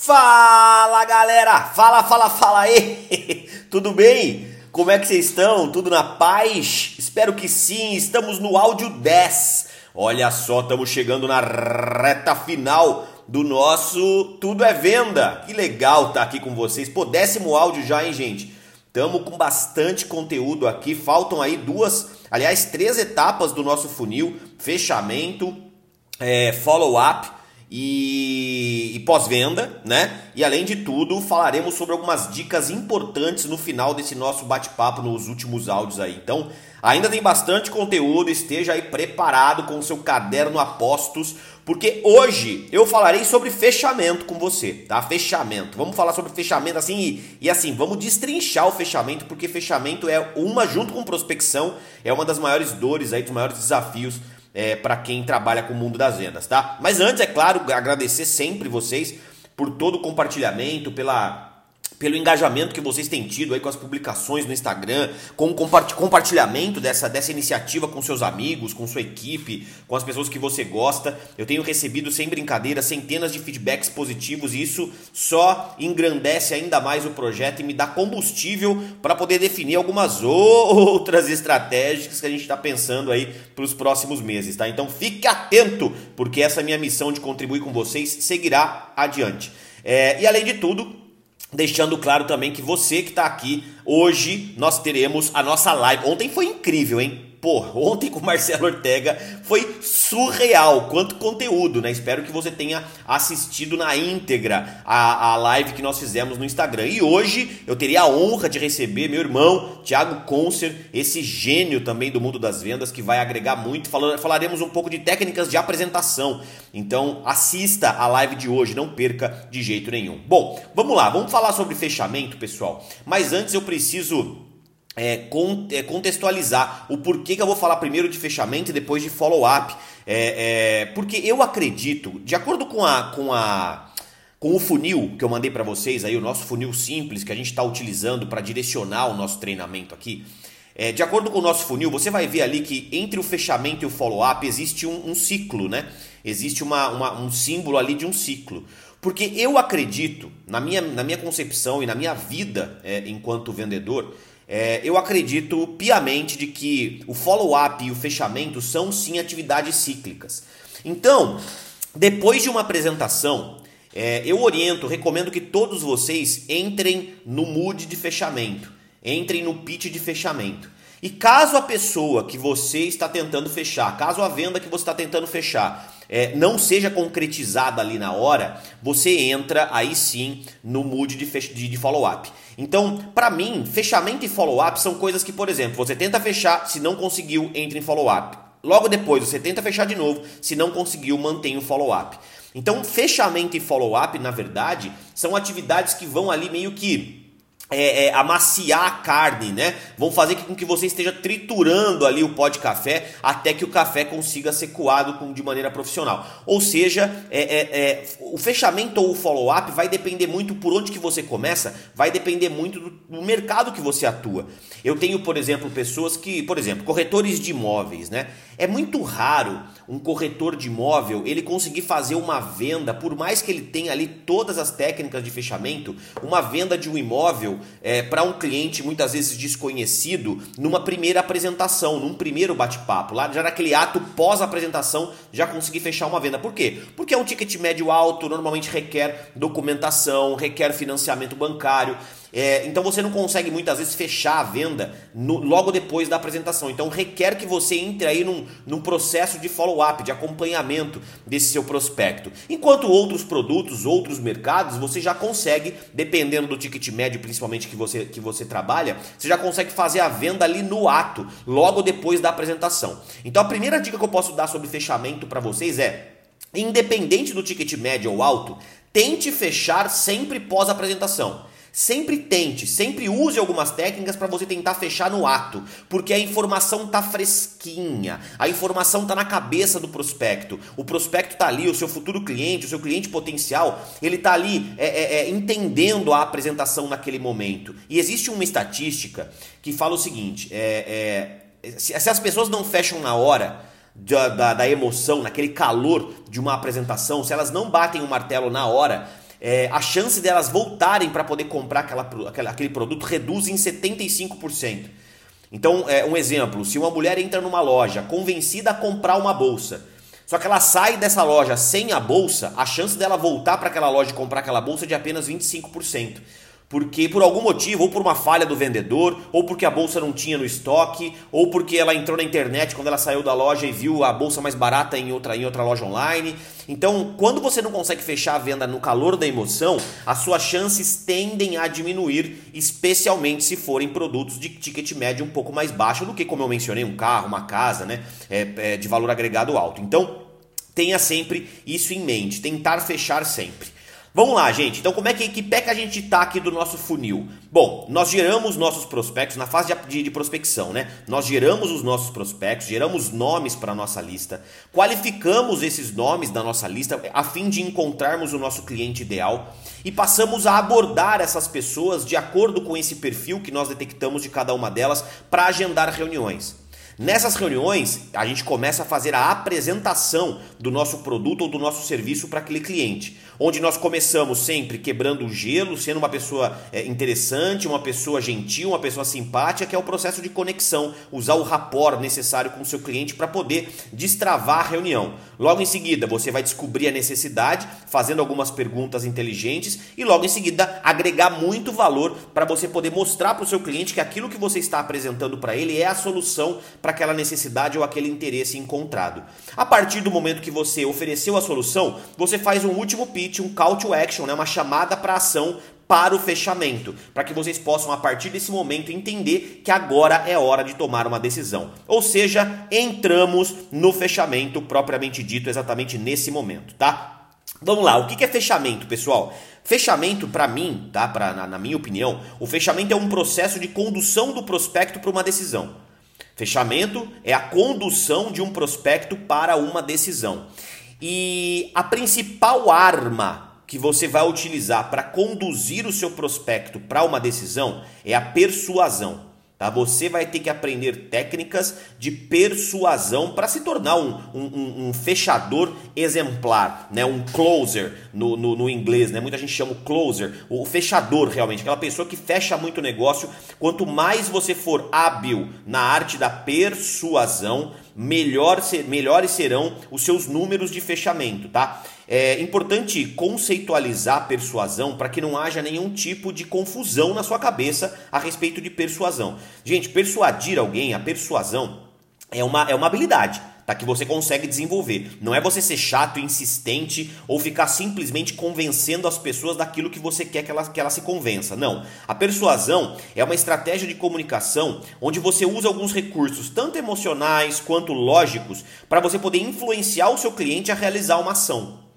Fala galera, fala, fala, fala aí, tudo bem? Como é que vocês estão? Tudo na paz? Espero que sim, estamos no áudio 10. Olha só, estamos chegando na reta final do nosso Tudo é Venda. Que legal estar tá aqui com vocês. Pô, décimo áudio já, hein, gente? Estamos com bastante conteúdo aqui. Faltam aí duas, aliás, três etapas do nosso funil: fechamento, é, follow-up e, e pós-venda, né? E além de tudo, falaremos sobre algumas dicas importantes no final desse nosso bate-papo nos últimos áudios aí. Então, ainda tem bastante conteúdo, esteja aí preparado com o seu caderno apostos, porque hoje eu falarei sobre fechamento com você, tá? Fechamento. Vamos falar sobre fechamento assim e, e assim, vamos destrinchar o fechamento, porque fechamento é uma junto com prospecção, é uma das maiores dores aí, dos maiores desafios é, para quem trabalha com o mundo das vendas, tá? Mas antes, é claro, agradecer sempre vocês por todo o compartilhamento, pela pelo engajamento que vocês têm tido aí com as publicações no Instagram, com o compartilhamento dessa, dessa iniciativa com seus amigos, com sua equipe, com as pessoas que você gosta. Eu tenho recebido, sem brincadeira, centenas de feedbacks positivos e isso só engrandece ainda mais o projeto e me dá combustível para poder definir algumas outras estratégias que a gente está pensando aí para os próximos meses, tá? Então fique atento, porque essa minha missão de contribuir com vocês seguirá adiante. É, e além de tudo, Deixando claro também que você que está aqui, hoje nós teremos a nossa live. Ontem foi incrível, hein? Pô, ontem com o Marcelo Ortega foi surreal, quanto conteúdo, né? Espero que você tenha assistido na íntegra a, a live que nós fizemos no Instagram. E hoje eu teria a honra de receber meu irmão, Thiago Concer, esse gênio também do mundo das vendas, que vai agregar muito. Falaremos um pouco de técnicas de apresentação. Então assista a live de hoje, não perca de jeito nenhum. Bom, vamos lá, vamos falar sobre fechamento, pessoal. Mas antes eu preciso é, é, contextualizar o porquê que eu vou falar primeiro de fechamento e depois de follow-up. É, é, porque eu acredito, de acordo com a, com a com o funil que eu mandei para vocês aí, o nosso funil simples que a gente está utilizando para direcionar o nosso treinamento aqui. É, de acordo com o nosso funil, você vai ver ali que entre o fechamento e o follow-up existe um, um, ciclo, né? Existe uma, uma, um símbolo ali de um ciclo. Porque eu acredito, na minha, na minha concepção e na minha vida é, enquanto vendedor, é, eu acredito piamente de que o follow-up e o fechamento são sim atividades cíclicas. Então, depois de uma apresentação, é, eu oriento, recomendo que todos vocês entrem no mood de fechamento, entrem no pitch de fechamento. E caso a pessoa que você está tentando fechar, caso a venda que você está tentando fechar, é, não seja concretizada ali na hora, você entra aí sim no mood de, de, de follow-up. Então, para mim, fechamento e follow-up são coisas que, por exemplo, você tenta fechar, se não conseguiu, entra em follow-up. Logo depois, você tenta fechar de novo, se não conseguiu, mantém o follow-up. Então, fechamento e follow-up, na verdade, são atividades que vão ali meio que é, é, amaciar a carne, né? Vão fazer com que você esteja triturando ali o pó de café até que o café consiga ser coado com, de maneira profissional. Ou seja, é, é, é o fechamento ou o follow-up vai depender muito por onde que você começa, vai depender muito do, do, mercado que você atua. Eu tenho, por exemplo, pessoas que, por exemplo, corretores de imóveis, né? É muito raro um corretor de imóvel ele conseguir fazer uma venda, por mais que ele tenha ali todas as técnicas de fechamento, uma venda de um imóvel é, para um cliente muitas vezes desconhecido numa primeira apresentação, num primeiro bate-papo, lá já naquele ato pós-apresentação já conseguir fechar uma venda. Por quê? Porque é um ticket médio alto, normalmente requer documentação, requer financiamento bancário. É, então você não consegue muitas vezes fechar a venda no, logo depois da apresentação. Então requer que você entre aí num, num processo de follow-up, de acompanhamento desse seu prospecto. Enquanto outros produtos, outros mercados, você já consegue, dependendo do ticket médio, principalmente que você, que você trabalha, você já consegue fazer a venda ali no ato, logo depois da apresentação. Então a primeira dica que eu posso dar sobre fechamento para vocês é independente do ticket médio ou alto, tente fechar sempre pós apresentação. Sempre tente, sempre use algumas técnicas para você tentar fechar no ato, porque a informação tá fresquinha, a informação tá na cabeça do prospecto. O prospecto tá ali, o seu futuro cliente, o seu cliente potencial, ele tá ali é, é, é, entendendo a apresentação naquele momento. E existe uma estatística que fala o seguinte: é, é, se, se as pessoas não fecham na hora, da, da, da, emoção, naquele calor de uma apresentação, se elas não batem o martelo na hora, é, a chance delas voltarem para poder comprar aquela, aquela, aquele produto reduz em 75%. Então, é, um exemplo: se uma mulher entra numa loja convencida a comprar uma bolsa, só que ela sai dessa loja sem a bolsa, a chance dela voltar para aquela loja e comprar aquela bolsa é de apenas 25% porque por algum motivo, ou por uma falha do vendedor, ou porque a bolsa não tinha no estoque, ou porque ela entrou na internet quando ela saiu da loja e viu a bolsa mais barata em outra, em outra loja online. Então, quando você não consegue fechar a venda no calor da emoção, as suas chances tendem a diminuir, especialmente se forem produtos de ticket médio um pouco mais baixo do que, como eu mencionei, um carro, uma casa, né, é, é, de valor agregado alto. Então, tenha sempre isso em mente, tentar fechar sempre. Vamos lá, gente. Então, como é que, que pé que a gente tá aqui do nosso funil? Bom, nós geramos nossos prospectos na fase de, de, prospecção, né? Nós geramos os nossos prospectos, geramos nomes para nossa lista, qualificamos esses nomes da nossa lista a fim de encontrarmos o nosso cliente ideal e passamos a abordar essas pessoas de acordo com esse perfil que nós detectamos de cada uma delas para agendar reuniões. Nessas reuniões, a gente começa a fazer a apresentação do nosso produto ou do nosso serviço para aquele cliente onde nós começamos sempre quebrando o gelo, sendo uma pessoa é, interessante, uma pessoa gentil, uma pessoa simpática, que é o processo de conexão, usar o rapport necessário com o seu cliente para poder destravar a reunião. Logo em seguida, você vai descobrir a necessidade, fazendo algumas perguntas inteligentes e logo em seguida agregar muito valor para você poder mostrar para o seu cliente que aquilo que você está apresentando para ele é a solução para aquela necessidade ou aquele interesse encontrado. A partir do momento que você ofereceu a solução, você faz um último pitch um call to action, né, uma chamada para ação para o fechamento, para que vocês possam a partir desse momento entender que agora é hora de tomar uma decisão. Ou seja, entramos no fechamento propriamente dito exatamente nesse momento, tá? Vamos lá, o que é fechamento, pessoal? Fechamento, para mim, tá? Pra, na, na minha opinião, o fechamento é um processo de condução do prospecto para uma decisão. Fechamento é a condução de um prospecto para uma decisão. E a principal arma que você vai utilizar para conduzir o seu prospecto para uma decisão é a persuasão. Tá? Você vai ter que aprender técnicas de persuasão para se tornar um, um, um, fechador exemplar, né? um closer no, no, no, inglês. Né? Muita gente chama o closer, o fechador realmente, aquela pessoa que fecha muito negócio. Quanto mais você for hábil na arte da persuasão, melhor, melhores serão os seus números de fechamento. Tá? É importante conceitualizar persuasão para que não haja nenhum tipo de confusão na sua cabeça a respeito de persuasão. Gente, persuadir alguém, a persuasão é uma, é uma habilidade tá? que você consegue desenvolver. Não é você ser chato, insistente ou ficar simplesmente convencendo as pessoas daquilo que você quer que ela, que ela se convença. Não. A persuasão é uma estratégia de comunicação onde você usa alguns recursos, tanto emocionais quanto lógicos, para você poder influenciar o seu cliente a realizar uma ação.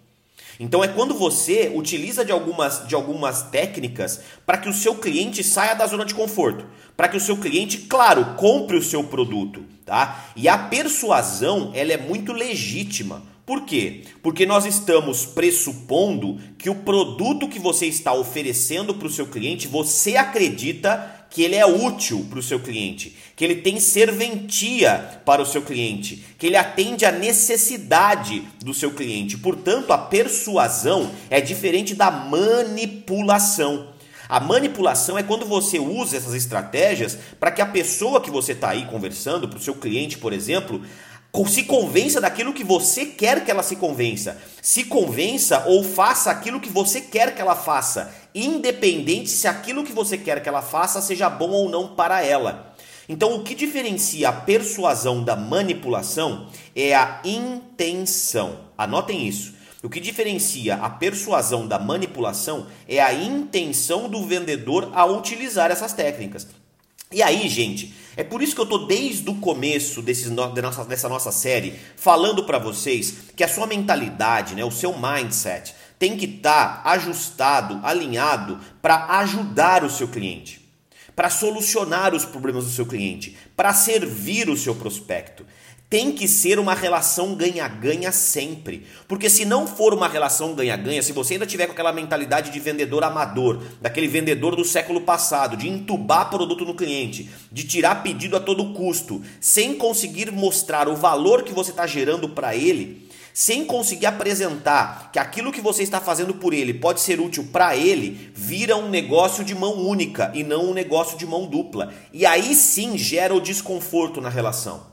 Então é quando você utiliza de algumas, de algumas técnicas para que o seu cliente saia da zona de conforto, para que o seu cliente, claro, compre o seu produto, tá? E a persuasão, ela é muito legítima. Por quê? Porque nós estamos pressupondo que o produto que você está oferecendo para o seu cliente, você acredita que ele é útil para o seu cliente, que ele tem serventia para o seu cliente, que ele atende à necessidade do seu cliente. Portanto, a persuasão é diferente da manipulação. A manipulação é quando você usa essas estratégias para que a pessoa que você está aí conversando, para o seu cliente, por exemplo, se convença daquilo que você quer que ela se convença. Se convença ou faça aquilo que você quer que ela faça, independente se aquilo que você quer que ela faça seja bom ou não para ela. Então, o que diferencia a persuasão da manipulação é a intenção. Anotem isso. O que diferencia a persuasão da manipulação é a intenção do vendedor ao utilizar essas técnicas. E aí, gente, é por isso que eu tô desde o começo nossa, dessa nossa série falando para vocês que a sua mentalidade, né, o seu mindset tem que estar tá ajustado, alinhado para ajudar o seu cliente, para solucionar os problemas do seu cliente, para servir o seu prospecto tem que ser uma relação ganha-ganha sempre. Porque se não for uma relação ganha-ganha, se você ainda tiver com aquela mentalidade de vendedor amador, daquele vendedor do século passado, de entubar produto no cliente, de tirar pedido a todo custo, sem conseguir mostrar o valor que você está gerando para ele, sem conseguir apresentar que aquilo que você está fazendo por ele pode ser útil para ele, vira um negócio de mão única e não um negócio de mão dupla. E aí sim gera o desconforto na relação.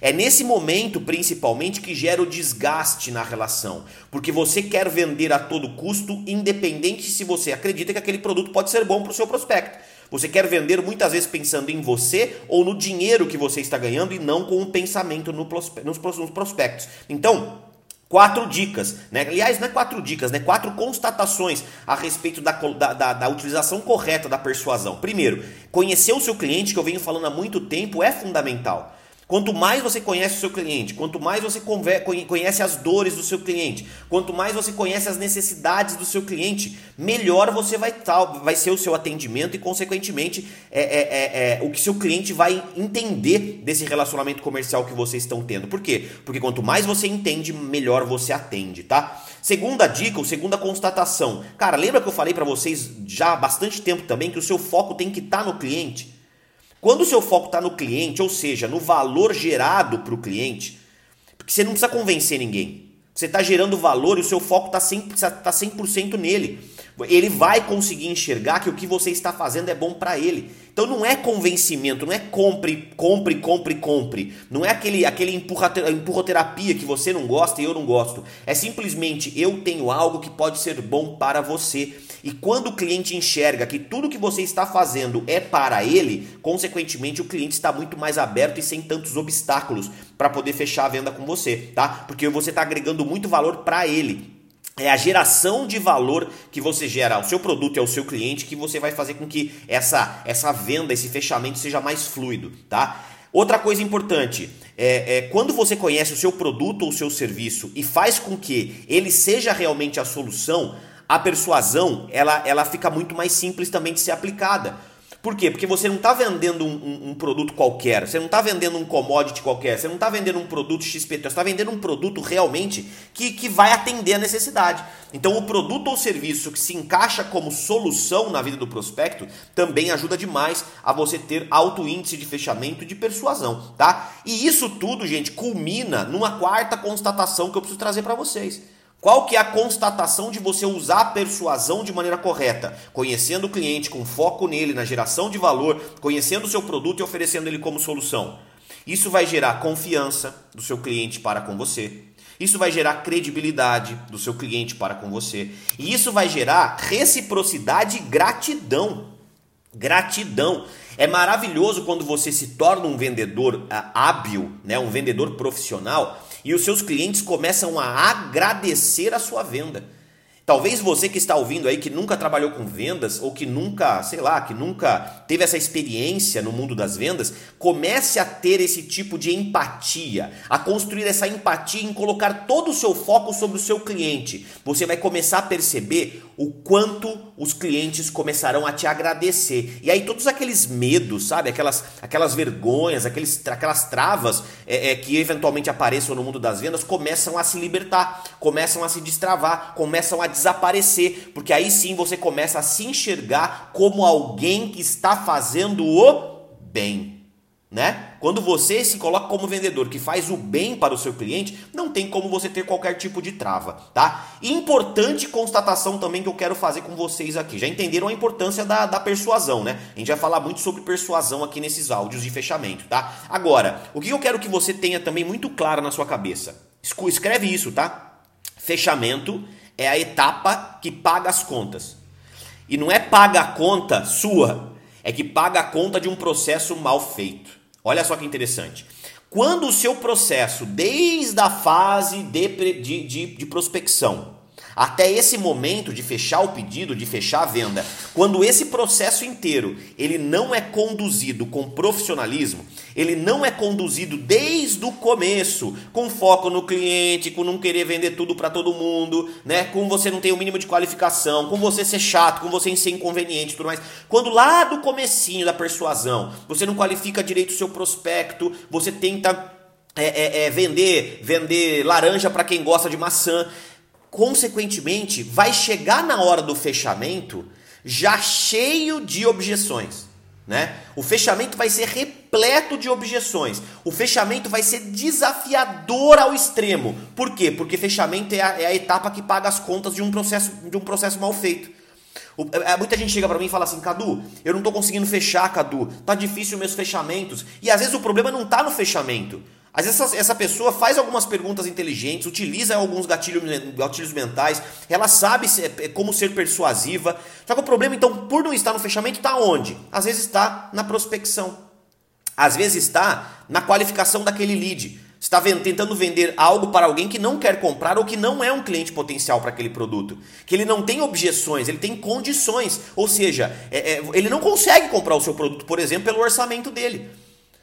É nesse momento, principalmente, que gera o desgaste na relação, porque você quer vender a todo custo, independente se você acredita que aquele produto pode ser bom para o seu prospecto. Você quer vender muitas vezes pensando em você ou no dinheiro que você está ganhando e não com um pensamento no nos prospectos. Então, quatro dicas, né? Aliás, não é quatro dicas, né? Quatro constatações a respeito da, da, da, utilização correta da persuasão. Primeiro, conhecer o seu cliente, que eu venho falando há muito tempo, é fundamental. Quanto mais você conhece o seu cliente, quanto mais você conhece as dores do seu cliente, quanto mais você conhece as necessidades do seu cliente, melhor você vai, vai ser o seu atendimento e, consequentemente, é, é, é, é, o que seu cliente vai entender desse relacionamento comercial que vocês estão tendo. Por quê? Porque quanto mais você entende, melhor você atende, tá? Segunda dica, ou segunda constatação. Cara, lembra que eu falei para vocês já há bastante tempo também que o seu foco tem que estar tá no cliente? Quando o seu foco está no cliente, ou seja, no valor gerado para o cliente, porque você não precisa convencer ninguém. Você está gerando valor e o seu foco está 100%, tá 100 nele. Ele vai conseguir enxergar que o que você está fazendo é bom para ele. Então não é convencimento, não é compre, compre, compre, compre. Não é aquele, aquele empurroterapia que você não gosta e eu não gosto. É simplesmente eu tenho algo que pode ser bom para você. E quando o cliente enxerga que tudo que você está fazendo é para ele, consequentemente o cliente está muito mais aberto e sem tantos obstáculos para poder fechar a venda com você, tá? Porque você está agregando muito valor para ele. É a geração de valor que você gera ao seu produto e ao seu cliente que você vai fazer com que essa, essa venda, esse fechamento seja mais fluido, tá? Outra coisa importante é, é, quando você conhece o seu produto ou o seu serviço e faz com que ele seja realmente a solução, a persuasão ela, ela fica muito mais simples também de ser aplicada. Por quê? Porque você não está vendendo um, um, um, produto qualquer, você não está vendendo um commodity qualquer, você não está vendendo um produto XPT, você está vendendo um produto realmente que, que vai atender a necessidade. Então, o produto ou serviço que se encaixa como solução na vida do prospecto também ajuda demais a você ter alto índice de fechamento e de persuasão, tá? E isso tudo, gente, culmina numa quarta constatação que eu preciso trazer para vocês. Qual que é a constatação de você usar a persuasão de maneira correta? Conhecendo o cliente, com foco nele, na geração de valor, conhecendo o seu produto e oferecendo ele como solução. Isso vai gerar confiança do seu cliente para com você. Isso vai gerar credibilidade do seu cliente para com você. E isso vai gerar reciprocidade e gratidão. Gratidão. É maravilhoso quando você se torna um vendedor ah, hábil, né? um vendedor profissional e os seus clientes começam a agradecer a sua venda. Talvez você que está ouvindo aí que nunca trabalhou com vendas ou que nunca, sei lá, que nunca teve essa experiência no mundo das vendas, comece a ter esse tipo de empatia, a construir essa empatia em colocar todo o seu foco sobre o seu cliente. Você vai começar a perceber o quanto os clientes começarão a te agradecer. E aí todos aqueles medos, sabe? Aquelas, aquelas vergonhas, aqueles, aquelas travas é, é, que eventualmente apareçam no mundo das vendas começam a se libertar, começam a se destravar, começam a desaparecer, porque aí sim você começa a se enxergar como alguém que está fazendo o bem né? Quando você se coloca como vendedor que faz o bem para o seu cliente, não tem como você ter qualquer tipo de trava, tá? Importante constatação também que eu quero fazer com vocês aqui. Já entenderam a importância da, da persuasão, né? A gente vai falar muito sobre persuasão aqui nesses áudios de fechamento, tá? Agora, o que eu quero que você tenha também muito claro na sua cabeça? Escreve isso, tá? Fechamento é a etapa que paga as contas. E não é paga a conta sua, é que paga a conta de um processo mal feito. Olha só que interessante. Quando o seu processo, desde a fase de, de, de, de prospecção, até esse momento de fechar o pedido, de fechar a venda, quando esse processo inteiro ele não é conduzido com profissionalismo, ele não é conduzido desde o começo, com foco no cliente, com não querer vender tudo para todo mundo, né? Com você não ter o mínimo de qualificação, com você ser chato, com você ser inconveniente, tudo mais. Quando lá do comecinho da persuasão, você não qualifica direito o seu prospecto, você tenta é, é, é, vender, vender laranja para quem gosta de maçã consequentemente, vai chegar na hora do fechamento já cheio de objeções. Né? O fechamento vai ser repleto repleto de objeções. O fechamento vai ser desafiador ao extremo. Por quê? Porque fechamento é a, é a etapa que paga as contas de um processo, de um processo mal feito. O, é, muita gente chega para mim e fala assim, Cadu, eu não tô conseguindo fechar, Cadu, tá difícil meus fechamentos. E às vezes o problema não tá no fechamento. Às vezes essa, essa pessoa faz algumas perguntas inteligentes, utiliza alguns gatilhos, gatilhos mentais, ela sabe se, é, como ser persuasiva. Só que o problema, então, por não estar no fechamento, está onde? Às vezes está na prospecção. Às vezes está na qualificação daquele lead. Está tentando vender algo para alguém que não quer comprar ou que não é um cliente potencial para aquele produto. Que ele não tem objeções, ele tem condições. Ou seja, é, é, ele não consegue comprar o seu produto, por exemplo, pelo orçamento dele.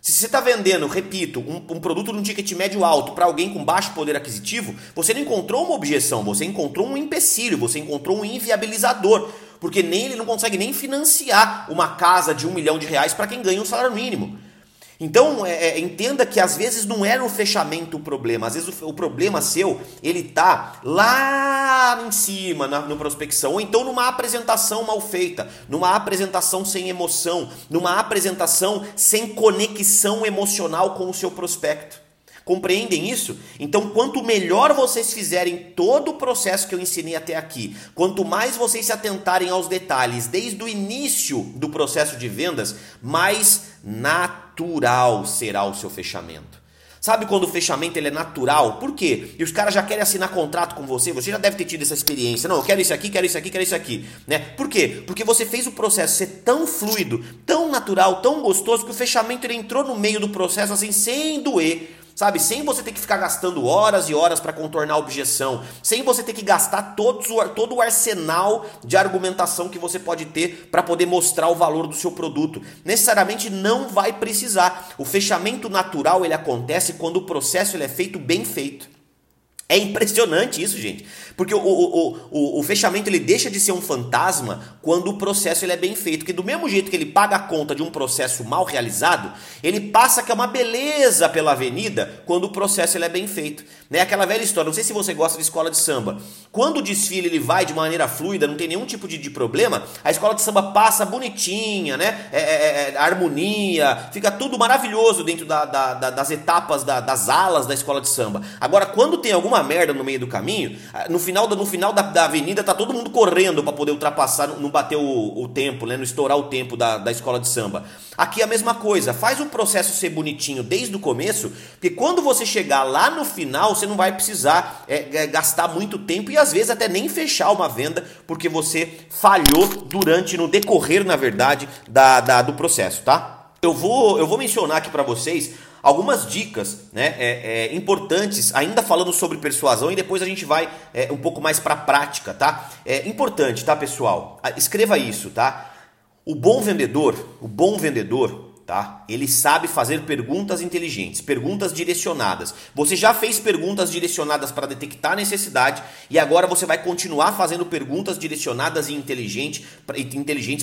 Se você está vendendo, repito, um, um, produto num ticket médio alto para alguém com baixo poder aquisitivo, você não encontrou uma objeção, você encontrou um empecilho, você encontrou um inviabilizador. Porque nem ele não consegue nem financiar uma casa de um milhão de reais para quem ganha um salário mínimo. Então, é, é, entenda que às vezes não é no fechamento o problema, às vezes o, o problema seu, ele tá lá em cima na no prospecção, ou então numa apresentação mal feita, numa apresentação sem emoção, numa apresentação sem conexão emocional com o seu prospecto. Compreendem isso? Então, quanto melhor vocês fizerem todo o processo que eu ensinei até aqui, quanto mais vocês se atentarem aos detalhes desde o início do processo de vendas, mais natural será o seu fechamento. Sabe quando o fechamento ele é natural? Por quê? E os caras já querem assinar contrato com você, você já deve ter tido essa experiência. Não, eu quero isso aqui, quero isso aqui, quero isso aqui. Né? Por quê? Porque você fez o processo ser tão fluido, tão natural, tão gostoso, que o fechamento ele entrou no meio do processo assim, sem doer Sabe, sem você ter que ficar gastando horas e horas para contornar a objeção, sem você ter que gastar todos o, todo o arsenal de argumentação que você pode ter para poder mostrar o valor do seu produto. Necessariamente não vai precisar. O fechamento natural ele acontece quando o processo ele é feito bem feito. É impressionante isso, gente. Porque o, o, o, o, fechamento ele deixa de ser um fantasma quando o processo ele é bem feito. Que do mesmo jeito que ele paga a conta de um processo mal realizado, ele passa que é uma beleza pela avenida quando o processo ele é bem feito. Né? Aquela velha história, não sei se você gosta de escola de samba. Quando o desfile ele vai de maneira fluida, não tem nenhum tipo de, de problema, a escola de samba passa bonitinha, né? É, é, é, harmonia, fica tudo maravilhoso dentro da, da, da, das etapas das alas da escola de samba. Agora, quando tem alguma merda no meio do caminho, ah, no final, no final da, da avenida tá todo mundo correndo para poder ultrapassar, não bater o, o tempo, né? não estourar o tempo da, da escola de samba. Aqui é a mesma coisa, faz o processo ser bonitinho desde o começo, porque quando você chegar lá no final, você não vai precisar é, é, gastar muito tempo e às vezes até nem fechar uma venda, porque você falhou durante, no decorrer, na verdade, da, da do processo, tá? Eu vou, eu vou mencionar aqui para vocês algumas dicas né, é, é, importantes, ainda falando sobre persuasão, e depois a gente vai é, um pouco mais para a prática, tá? É importante, tá, pessoal? Ah, escreva isso, tá? O bom vendedor, o bom vendedor, tá? Ele sabe fazer perguntas inteligentes, perguntas direcionadas. Você já fez perguntas direcionadas para detectar necessidade e agora você vai continuar fazendo perguntas direcionadas e inteligentes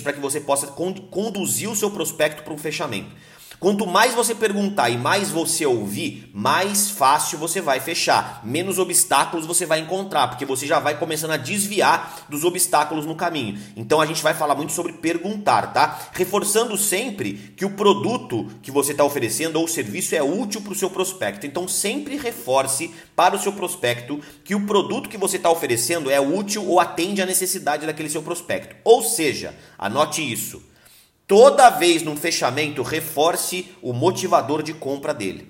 para que você possa conduzir o seu prospecto para um fechamento. Quanto mais você perguntar e mais você ouvir, mais fácil você vai fechar. Menos obstáculos você vai encontrar, porque você já vai começando a desviar dos obstáculos no caminho. Então a gente vai falar muito sobre perguntar, tá? Reforçando sempre que o produto que você está oferecendo ou o serviço é útil para o seu prospecto. Então sempre reforce para o seu prospecto que o produto que você está oferecendo é útil ou atende à necessidade daquele seu prospecto. Ou seja, anote isso. Toda vez num fechamento, reforce o motivador de compra dele.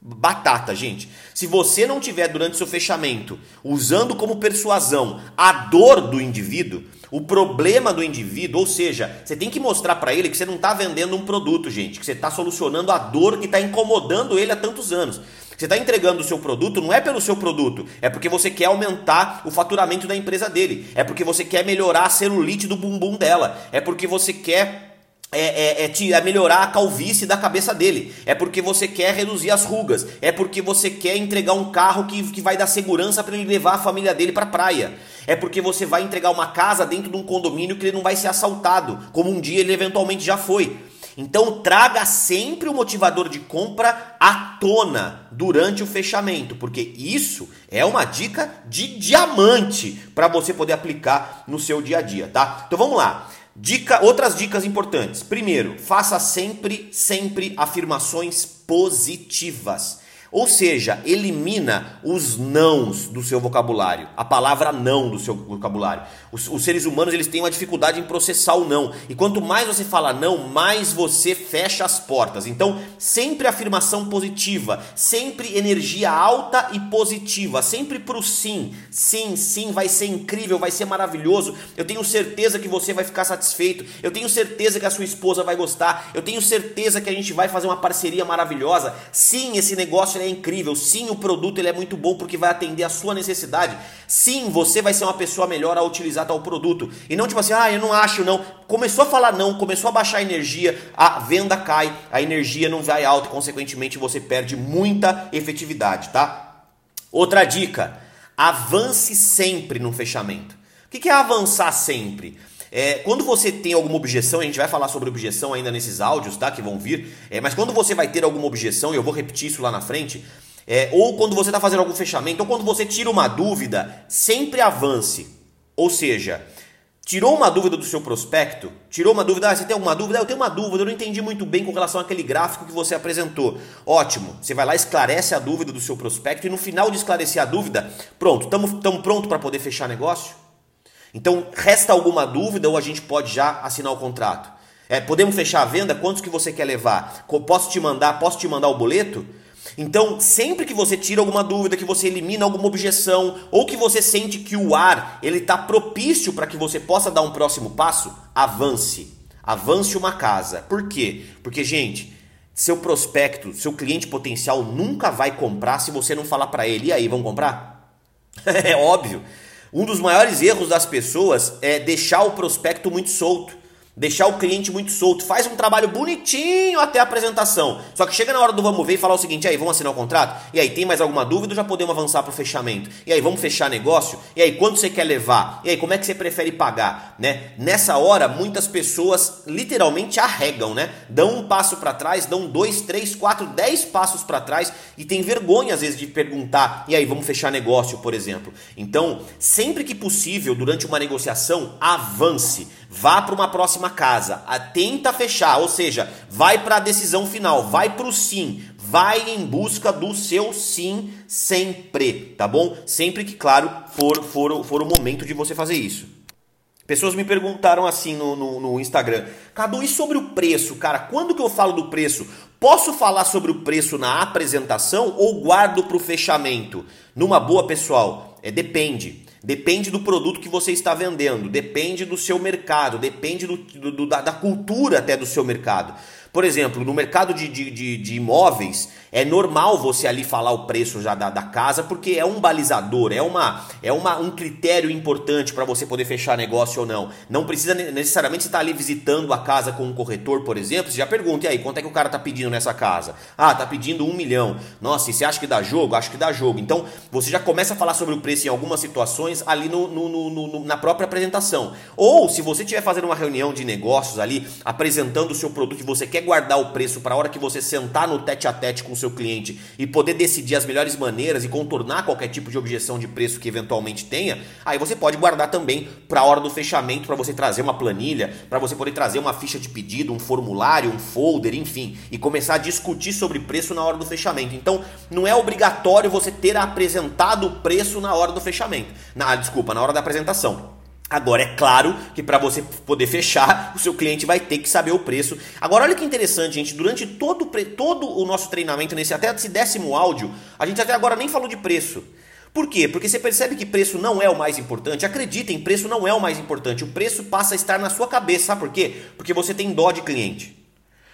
Batata, gente. Se você não tiver durante seu fechamento usando como persuasão a dor do indivíduo, o problema do indivíduo, ou seja, você tem que mostrar para ele que você não está vendendo um produto, gente, que você está solucionando a dor que está incomodando ele há tantos anos. Você está entregando o seu produto não é pelo seu produto, é porque você quer aumentar o faturamento da empresa dele, é porque você quer melhorar a celulite do bumbum dela, é porque você quer é, é, é, é, melhorar a calvície da cabeça dele. É porque você quer reduzir as rugas. É porque você quer entregar um carro que, que vai dar segurança para ele levar a família dele para praia. É porque você vai entregar uma casa dentro de um condomínio que ele não vai ser assaltado, como um dia ele eventualmente já foi. Então traga sempre o motivador de compra à tona durante o fechamento, porque isso é uma dica de diamante para você poder aplicar no seu dia a dia, tá? Então vamos lá. Dica, outras dicas importantes. Primeiro, faça sempre, sempre afirmações positivas. Ou seja, elimina os nãos do seu vocabulário, a palavra não do seu vocabulário. Os, os, seres humanos eles têm uma dificuldade em processar o não. E quanto mais você fala não, mais você fecha as portas. Então, sempre afirmação positiva, sempre energia alta e positiva, sempre pro sim. Sim, sim, vai ser incrível, vai ser maravilhoso. Eu tenho certeza que você vai ficar satisfeito. Eu tenho certeza que a sua esposa vai gostar. Eu tenho certeza que a gente vai fazer uma parceria maravilhosa. Sim, esse negócio é incrível. Sim, o produto ele é muito bom porque vai atender a sua necessidade. Sim, você vai ser uma pessoa melhor a utilizar tal produto. E não tipo assim, ah, eu não acho não. Começou a falar não, começou a baixar a energia, a venda cai, a energia não vai alta consequentemente você perde muita efetividade, tá? Outra dica, avance sempre no fechamento. O que é avançar sempre? É, quando você tem alguma objeção, a gente vai falar sobre objeção ainda nesses áudios, tá? Que vão vir. É, mas quando você vai ter alguma objeção, e eu vou repetir isso lá na frente, é, ou quando você está fazendo algum fechamento, ou quando você tira uma dúvida, sempre avance. Ou seja, tirou uma dúvida do seu prospecto, tirou uma dúvida, ah, você tem alguma dúvida? Ah, eu tenho uma dúvida, eu não entendi muito bem com relação àquele gráfico que você apresentou. Ótimo, você vai lá, esclarece a dúvida do seu prospecto e no final de esclarecer a dúvida, pronto, estamos pronto para poder fechar negócio? Então, resta alguma dúvida ou a gente pode já assinar o contrato? É, podemos fechar a venda? Quantos que você quer levar? Posso te mandar? Posso te mandar o boleto? Então, sempre que você tira alguma dúvida, que você elimina alguma objeção, ou que você sente que o ar ele está propício para que você possa dar um próximo passo, avance. Avance uma casa. Por quê? Porque, gente, seu prospecto, seu cliente potencial nunca vai comprar se você não falar para ele. E aí, vão comprar? é óbvio. Um dos maiores erros das pessoas é deixar o prospecto muito solto. Deixar o cliente muito solto, faz um trabalho bonitinho até a apresentação. Só que chega na hora do vamos ver e falar o seguinte: aí, vamos assinar o contrato? E aí, tem mais alguma dúvida? Já podemos avançar para o fechamento. E aí, vamos fechar negócio? E aí, quanto você quer levar? E aí, como é que você prefere pagar? Né? Nessa hora, muitas pessoas literalmente arregam, né? Dão um passo para trás, dão dois, três, quatro, dez passos para trás e tem vergonha às vezes de perguntar: e aí, vamos fechar negócio, por exemplo. Então, sempre que possível, durante uma negociação, avance vá para uma próxima casa, tenta fechar, ou seja, vai para a decisão final, vai para o sim, vai em busca do seu sim sempre, tá bom? Sempre que, claro, for, for, for o momento de você fazer isso. Pessoas me perguntaram assim no, no, no, Instagram, Cadu, e sobre o preço, cara? Quando que eu falo do preço? Posso falar sobre o preço na apresentação ou guardo para o fechamento? Numa boa, pessoal, é depende. Depende do produto que você está vendendo, depende do seu mercado, depende do, do, da, da cultura até do seu mercado. Por exemplo, no mercado de, de, de, de, imóveis, é normal você ali falar o preço já da, da casa, porque é um balizador, é, uma, é uma, um critério importante para você poder fechar negócio ou não. Não precisa necessariamente estar ali visitando a casa com um corretor, por exemplo, você já pergunta, e aí, quanto é que o cara está pedindo nessa casa? Ah, tá pedindo um milhão. Nossa, e você acha que dá jogo? Acho que dá jogo. Então, você já começa a falar sobre o preço em algumas situações ali no, no, no, no na própria apresentação. Ou, se você estiver fazendo uma reunião de negócios ali, apresentando o seu produto que você quer guardar o preço para a hora que você sentar no tete a tete com o seu cliente e poder decidir as melhores maneiras e contornar qualquer tipo de objeção de preço que eventualmente tenha, aí você pode guardar também para a hora do fechamento para você trazer uma planilha, para você poder trazer uma ficha de pedido, um formulário, um folder, enfim, e começar a discutir sobre preço na hora do fechamento. Então, não é obrigatório você ter apresentado o preço na hora do fechamento. Na, desculpa, na hora da apresentação. Agora, é claro que para você poder fechar, o seu cliente vai ter que saber o preço. Agora, olha que interessante, gente. Durante todo, todo o nosso treinamento, nesse até esse décimo áudio, a gente até agora nem falou de preço. Por quê? Porque você percebe que preço não é o mais importante. Acreditem, preço não é o mais importante. O preço passa a estar na sua cabeça. Sabe por quê? Porque você tem dó de cliente.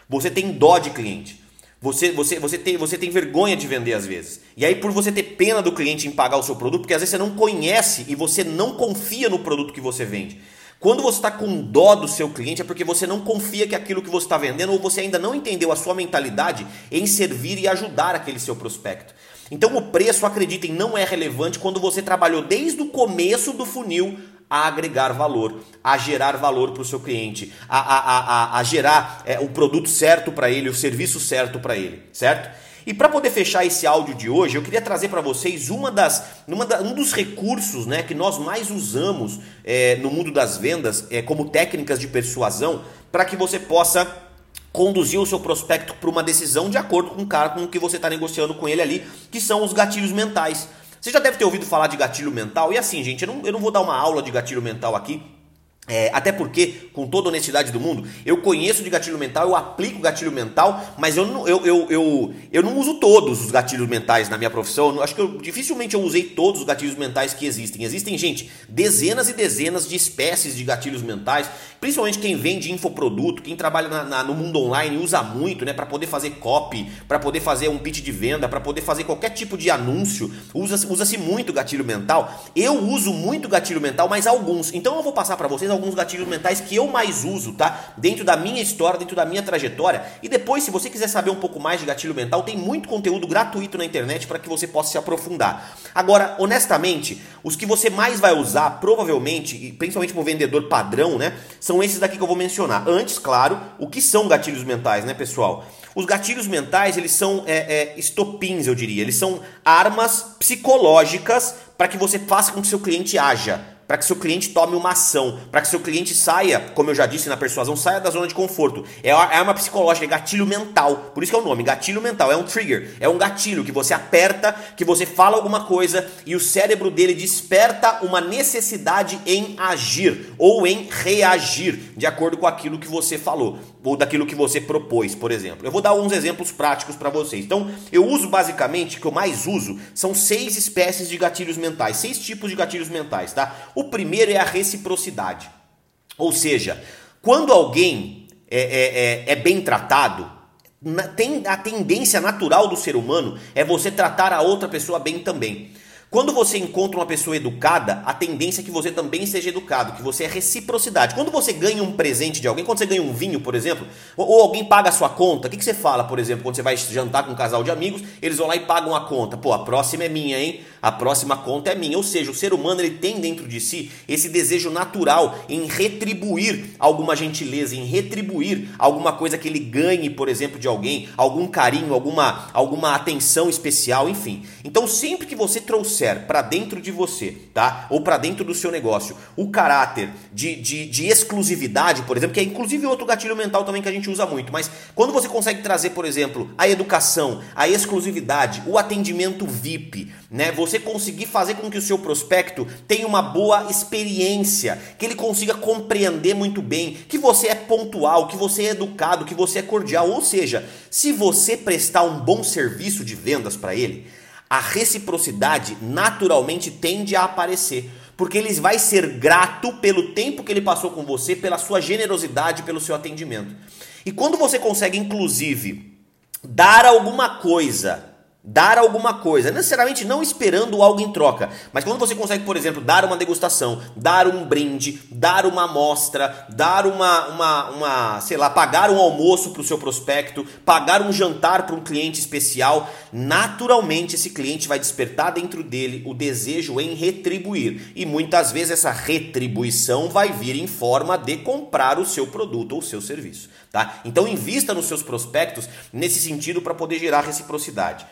Você tem dó de cliente. Você, você, você, tem, você tem vergonha de vender às vezes. E aí, por você ter pena do cliente em pagar o seu produto, porque às vezes você não conhece e você não confia no produto que você vende. Quando você está com dó do seu cliente, é porque você não confia que aquilo que você está vendendo, ou você ainda não entendeu a sua mentalidade em servir e ajudar aquele seu prospecto. Então, o preço, acreditem, não é relevante quando você trabalhou desde o começo do funil a agregar valor, a gerar valor para o seu cliente, a, a, a, a gerar é, o produto certo para ele, o serviço certo para ele, certo? E para poder fechar esse áudio de hoje, eu queria trazer para vocês uma das, uma da, um dos recursos né, que nós mais usamos é, no mundo das vendas é, como técnicas de persuasão para que você possa conduzir o seu prospecto para uma decisão de acordo com o cara com o que você está negociando com ele ali, que são os gatilhos mentais. Você já deve ter ouvido falar de gatilho mental, e assim, gente, eu não, eu não vou dar uma aula de gatilho mental aqui, é, até porque, com toda honestidade do mundo, eu conheço de gatilho mental, eu aplico gatilho mental, mas eu não, eu, eu, eu, eu não uso todos os gatilhos mentais na minha profissão. Eu acho que eu, dificilmente eu usei todos os gatilhos mentais que existem. Existem, gente, dezenas e dezenas de espécies de gatilhos mentais, principalmente quem vende infoproduto, quem trabalha na, na, no mundo online usa muito, né, para poder fazer copy, para poder fazer um pitch de venda, para poder fazer qualquer tipo de anúncio. Usa-se usa muito gatilho mental. Eu uso muito gatilho mental, mas alguns. Então eu vou passar para vocês alguns gatilhos mentais que eu mais uso, tá? Dentro da minha história, dentro da minha trajetória. E depois, se você quiser saber um pouco mais de gatilho mental, tem muito conteúdo gratuito na internet para que você possa se aprofundar. Agora, honestamente, os que você mais vai usar, provavelmente, e principalmente para o vendedor padrão, né? São esses daqui que eu vou mencionar. Antes, claro, o que são gatilhos mentais, né, pessoal? Os gatilhos mentais, eles são é, é, estopins, eu diria. Eles são armas psicológicas para que você faça com que seu cliente haja para que seu cliente tome uma ação, para que seu cliente saia, como eu já disse na persuasão, saia da zona de conforto. É é arma psicológica, é gatilho mental. Por isso que é o nome, gatilho mental. É um trigger, é um gatilho que você aperta, que você fala alguma coisa e o cérebro dele desperta uma necessidade em agir ou em reagir, de acordo com aquilo que você falou ou daquilo que você propôs, por exemplo. Eu vou dar alguns exemplos práticos para vocês. Então, eu uso basicamente, que eu mais uso, são seis espécies de gatilhos mentais, seis tipos de gatilhos mentais, tá? O primeiro é a reciprocidade. Ou seja, quando alguém é, é, é, é bem tratado, tem a tendência natural do ser humano é você tratar a outra pessoa bem também. Quando você encontra uma pessoa educada, a tendência é que você também seja educado, que você é reciprocidade. Quando você ganha um presente de alguém, quando você ganha um vinho, por exemplo, ou alguém paga a sua conta, o que, que você fala, por exemplo, quando você vai jantar com um casal de amigos, eles vão lá e pagam a conta. Pô, a próxima é minha, hein? A próxima conta é minha. Ou seja, o ser humano ele tem dentro de si esse desejo natural em retribuir alguma gentileza, em retribuir alguma coisa que ele ganhe, por exemplo, de alguém, algum carinho, alguma, alguma atenção especial, enfim. Então, sempre que você trouxer para dentro de você, tá? Ou para dentro do seu negócio, o caráter de, de, de, exclusividade, por exemplo, que é inclusive outro gatilho mental também que a gente usa muito, mas quando você consegue trazer, por exemplo, a educação, a exclusividade, o atendimento VIP, né? Você conseguir fazer com que o seu prospecto tenha uma boa experiência, que ele consiga compreender muito bem que você é pontual, que você é educado, que você é cordial, ou seja, se você prestar um bom serviço de vendas para ele, a reciprocidade naturalmente tende a aparecer, porque ele vai ser grato pelo tempo que ele passou com você, pela sua generosidade, pelo seu atendimento. E quando você consegue, inclusive, dar alguma coisa dar alguma coisa, necessariamente não esperando algo em troca, mas quando você consegue, por exemplo, dar uma degustação, dar um brinde, dar uma amostra, dar uma, uma, uma sei lá, pagar um almoço para o seu prospecto, pagar um jantar para um cliente especial, naturalmente esse cliente vai despertar dentro dele o desejo em retribuir. E muitas vezes essa retribuição vai vir em forma de comprar o seu produto ou seu serviço, tá? Então invista nos seus prospectos nesse sentido para poder gerar reciprocidade.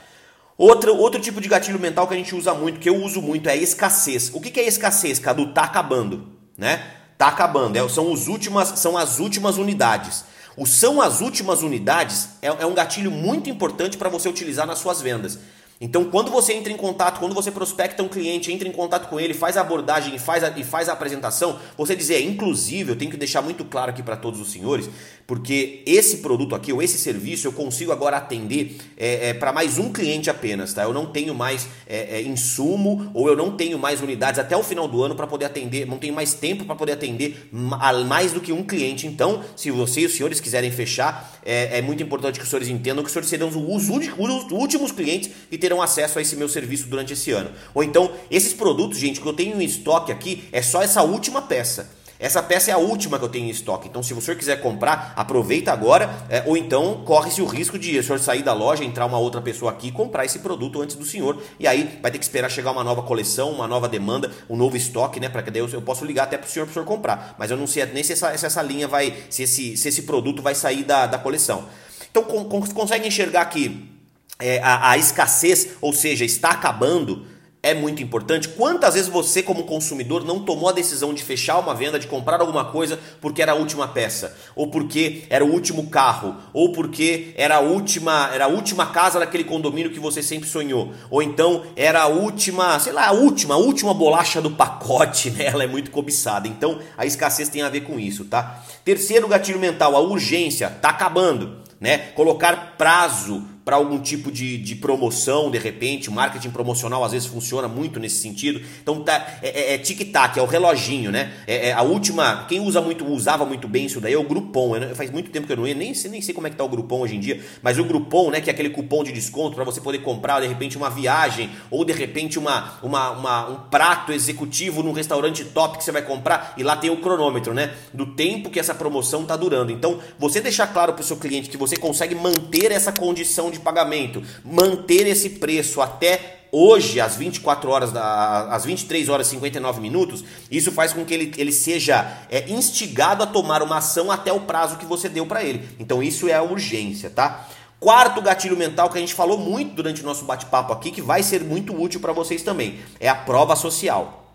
Outro, outro tipo de gatilho mental que a gente usa muito, que eu uso muito, é a escassez. O que, que é escassez, Cadu? Tá acabando, né? Tá acabando. É, são, os últimas, são as últimas unidades. O são as últimas unidades é, é um gatilho muito importante para você utilizar nas suas vendas. Então, quando você entra em contato, quando você prospecta um cliente, entra em contato com ele, faz a abordagem e faz a, e faz a apresentação, você dizer, inclusive, eu tenho que deixar muito claro aqui para todos os senhores, porque esse produto aqui, ou esse serviço, eu consigo agora atender é, é, para mais um cliente apenas, tá? Eu não tenho mais é, é insumo, ou eu não tenho mais unidades até o final do ano para poder atender, não tenho mais tempo para poder atender mais do que um cliente. Então, se vocês os senhores quiserem fechar, é, é, muito importante que os senhores entendam que os senhores serão os, os últimos clientes que terão acesso a esse meu serviço durante esse ano. Ou então, esses produtos, gente, que eu tenho em estoque aqui, é só essa última peça. Essa peça é a última que eu tenho em estoque. Então, se você quiser comprar, aproveita agora. É, ou então, corre-se o risco de o senhor sair da loja, entrar uma outra pessoa aqui e comprar esse produto antes do senhor. E aí vai ter que esperar chegar uma nova coleção, uma nova demanda, um novo estoque, né? Para que daí eu, eu posso ligar até para o senhor para o senhor comprar. Mas eu não sei nem se essa, se essa linha vai. Se esse, se esse produto vai sair da, da coleção. Então, con consegue enxergar que é, a, a escassez, ou seja, está acabando, é muito importante. Quantas vezes você, como consumidor, não tomou a decisão de fechar uma venda, de comprar alguma coisa porque era a última peça, ou porque era o último carro, ou porque era a última, era a última casa daquele condomínio que você sempre sonhou, ou então era a última, sei lá, a última, a última bolacha do pacote, né? Ela é muito cobiçada. Então, a escassez tem a ver com isso, tá? Terceiro gatilho mental, a urgência, tá acabando, né? Colocar prazo para algum tipo de, de promoção, de repente, o marketing promocional às vezes funciona muito nesse sentido. Então tá, é, é, é tic-tac, é o reloginho, né? É, é, a última, quem usa muito, usava muito bem isso daí é o Groupon. Eu, faz muito tempo que eu não ia, nem, nem sei como é que tá o Groupon hoje em dia, mas o Groupon, né, que é aquele cupom de desconto para você poder comprar de repente uma viagem ou de repente uma, uma, uma, um prato executivo num restaurante top que você vai comprar e lá tem o cronômetro, né? Do tempo que essa promoção tá durando. Então, você deixar claro para o seu cliente que você consegue manter essa condição de de pagamento, manter esse preço até hoje, às 24 horas, às 23 horas e 59 minutos, isso faz com que ele, ele seja é, instigado a tomar uma ação até o prazo que você deu para ele. Então isso é a urgência, tá? Quarto gatilho mental que a gente falou muito durante o nosso bate-papo aqui, que vai ser muito útil para vocês também, é a prova social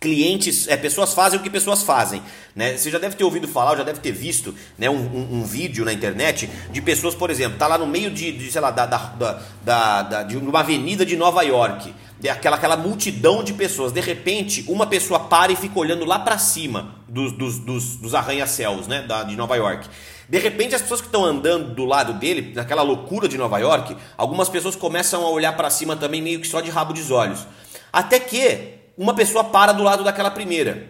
clientes, é, pessoas fazem o que pessoas fazem. Né? Você já deve ter ouvido falar, já deve ter visto né, um, um, um vídeo na internet de pessoas, por exemplo, tá lá no meio de, de sei lá, da, da, da, da, de uma avenida de Nova York, aquela, aquela multidão de pessoas. De repente, uma pessoa para e fica olhando lá para cima dos, dos, dos, dos arranha-céus né, da, de Nova York. De repente, as pessoas que estão andando do lado dele, naquela loucura de Nova York, algumas pessoas começam a olhar para cima também, meio que só de rabo dos olhos. Até que uma pessoa para do lado daquela primeira.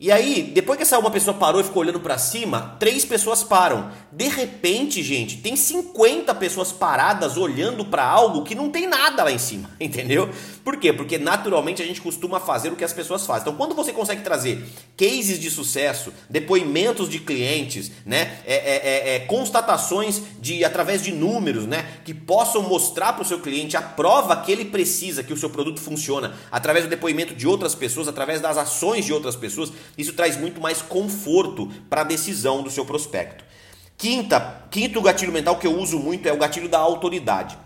E aí, depois que essa uma pessoa parou e ficou olhando para cima, três pessoas param. De repente, gente, tem 50 pessoas paradas olhando para algo que não tem nada lá em cima, entendeu? Por quê? Porque naturalmente a gente costuma fazer o que as pessoas fazem. Então, quando você consegue trazer cases de sucesso, depoimentos de clientes, né, é, é, é, é constatações de através de números, né, que possam mostrar para o seu cliente a prova que ele precisa que o seu produto funciona, através do depoimento de outras pessoas, através das ações de outras pessoas isso traz muito mais conforto para a decisão do seu prospecto. Quinta, quinto gatilho mental que eu uso muito é o gatilho da autoridade.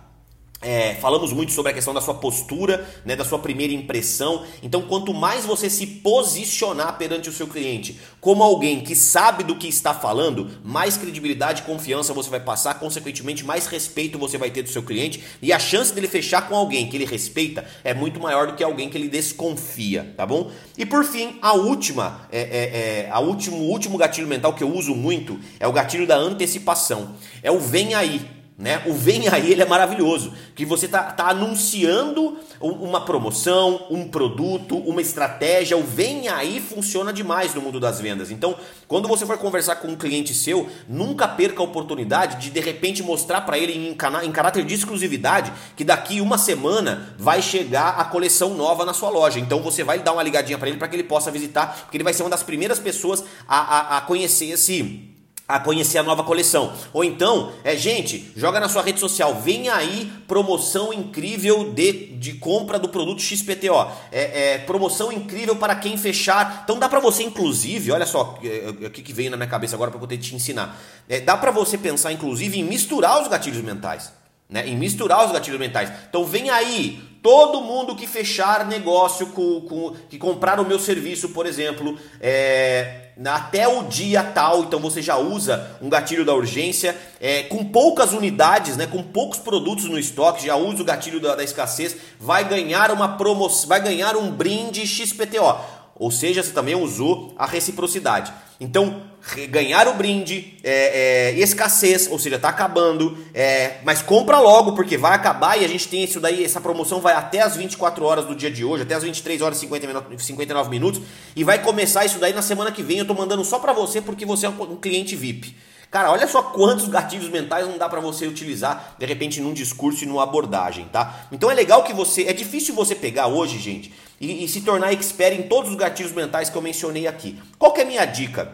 É, falamos muito sobre a questão da sua postura, né, da sua primeira impressão. Então, quanto mais você se posicionar perante o seu cliente como alguém que sabe do que está falando, mais credibilidade e confiança você vai passar, consequentemente, mais respeito você vai ter do seu cliente e a chance dele fechar com alguém que ele respeita é muito maior do que alguém que ele desconfia, tá bom? E por fim, a última, é, é, é a último, o último gatilho mental que eu uso muito é o gatilho da antecipação. É o vem aí. Né? O vem aí ele é maravilhoso, que você está tá anunciando uma promoção, um produto, uma estratégia. O vem aí funciona demais no mundo das vendas. Então, quando você for conversar com um cliente seu, nunca perca a oportunidade de de repente mostrar para ele em, em caráter de exclusividade que daqui uma semana vai chegar a coleção nova na sua loja. Então você vai dar uma ligadinha para ele para que ele possa visitar, porque ele vai ser uma das primeiras pessoas a, a, a conhecer esse a conhecer a nova coleção. Ou então, é gente, joga na sua rede social, vem aí promoção incrível de, de compra do produto XPTO. É, é promoção incrível para quem fechar. Então dá para você, inclusive, olha só é, é, o que, que veio na minha cabeça agora para poder te ensinar. É, dá para você pensar, inclusive, em misturar os gatilhos mentais. Né, em misturar os gatilhos mentais. Então vem aí, todo mundo que fechar negócio com, com que comprar o meu serviço, por exemplo, é, até o dia tal, então você já usa um gatilho da urgência, é, com poucas unidades, né, com poucos produtos no estoque, já usa o gatilho da, da escassez, vai ganhar uma promoção, vai ganhar um brinde XPTO. Ou seja, você também usou a reciprocidade. Então, ganhar o brinde, é, é, escassez, ou seja, está acabando, é, mas compra logo porque vai acabar e a gente tem isso daí, essa promoção vai até as 24 horas do dia de hoje, até as 23 horas e 59 minutos e vai começar isso daí na semana que vem. Eu estou mandando só para você porque você é um cliente VIP. Cara, olha só quantos gatilhos mentais não dá para você utilizar de repente num discurso e numa abordagem, tá? Então é legal que você, é difícil você pegar hoje, gente, e, e se tornar expert em todos os gatilhos mentais que eu mencionei aqui. Qual que é a minha dica?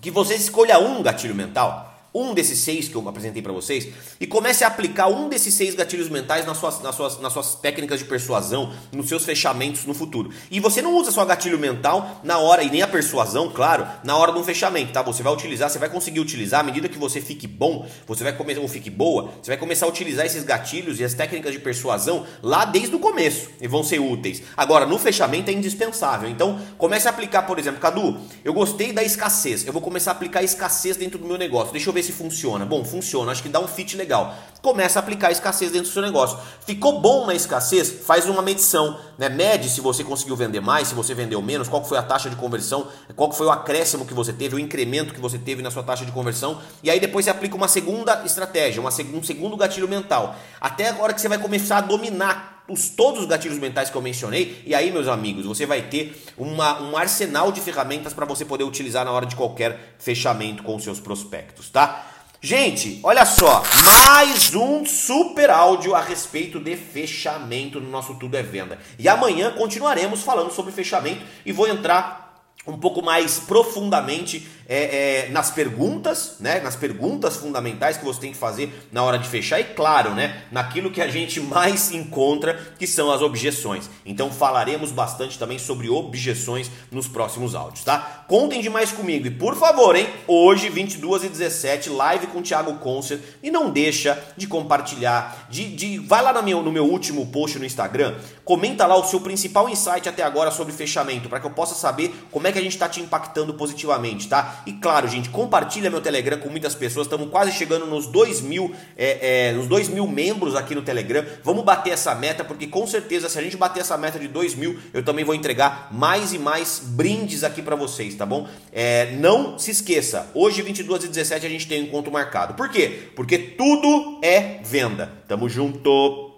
Que você escolha um gatilho mental um desses seis que eu apresentei para vocês e comece a aplicar um desses seis gatilhos mentais nas suas, nas, suas, nas suas técnicas de persuasão, nos seus fechamentos no futuro. E você não usa só gatilho mental na hora, e nem a persuasão, claro, na hora de um fechamento, tá? Você vai utilizar, você vai conseguir utilizar, à medida que você fique bom, você vai começar, ou fique boa, você vai começar a utilizar esses gatilhos e as técnicas de persuasão lá desde o começo e vão ser úteis. Agora, no fechamento é indispensável. Então, comece a aplicar, por exemplo, Cadu, eu gostei da escassez, eu vou começar a aplicar a escassez dentro do meu negócio. Deixa eu ver ver se funciona. Bom, funciona, acho que dá um fit legal. Começa a aplicar a escassez dentro do seu negócio. Ficou bom na escassez? Faz uma medição, né? Mede se você conseguiu vender mais, se você vendeu menos, qual foi a taxa de conversão, qual foi o acréscimo que você teve, o incremento que você teve na sua taxa de conversão. E aí depois você aplica uma segunda estratégia, uma, um segundo gatilho mental. Até agora que você vai começar a dominar os, todos os gatilhos mentais que eu mencionei. E aí, meus amigos, você vai ter uma, um arsenal de ferramentas para você poder utilizar na hora de qualquer fechamento com seus prospectos, tá? Gente, olha só, mais um super áudio a respeito de fechamento no nosso Tudo é Venda. E amanhã continuaremos falando sobre fechamento e vou entrar um pouco mais profundamente é, é, nas perguntas, né? Nas perguntas fundamentais que você tem que fazer na hora de fechar e claro, né? Naquilo que a gente mais encontra, que são as objeções. Então falaremos bastante também sobre objeções nos próximos áudios, tá? Contem demais comigo e por favor, hein? Hoje 22 e 17 live com o Thiago Concert e não deixa de compartilhar, de, de vai lá no meu, no meu último post no Instagram, comenta lá o seu principal insight até agora sobre fechamento para que eu possa saber como é que a gente está te impactando positivamente, E claro, gente, compartilha meu Telegram com muitas pessoas. Estamos quase chegando nos 2 mil, é, é, nos 2 mil membros aqui no Telegram. Vamos bater essa meta, porque com certeza, se a gente bater essa meta de 2 mil, eu também vou entregar mais e mais brindes aqui para vocês, tá bom? É, não se esqueça, hoje, 22 e 17, a gente tem um encontro marcado. Por quê? Porque tudo é venda. Tamo junto!